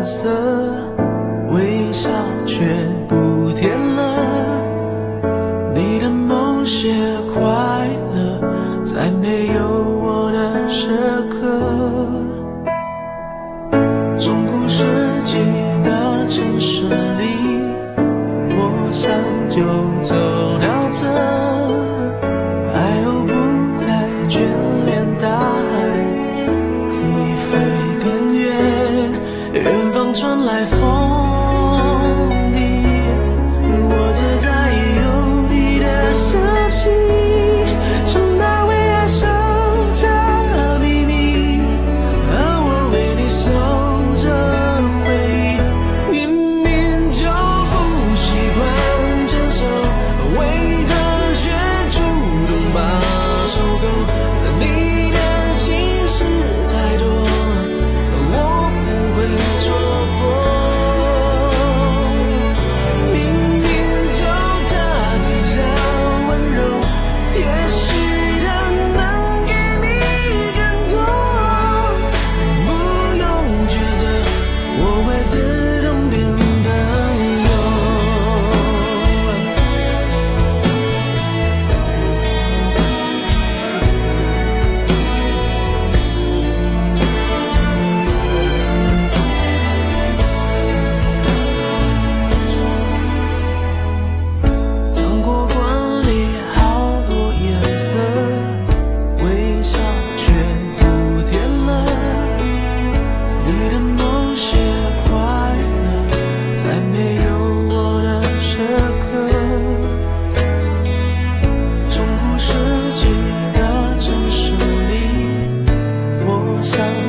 蓝色微笑却不甜了你的某些快乐在没有我的时刻。中古世纪的城市里我想就走到这。伤。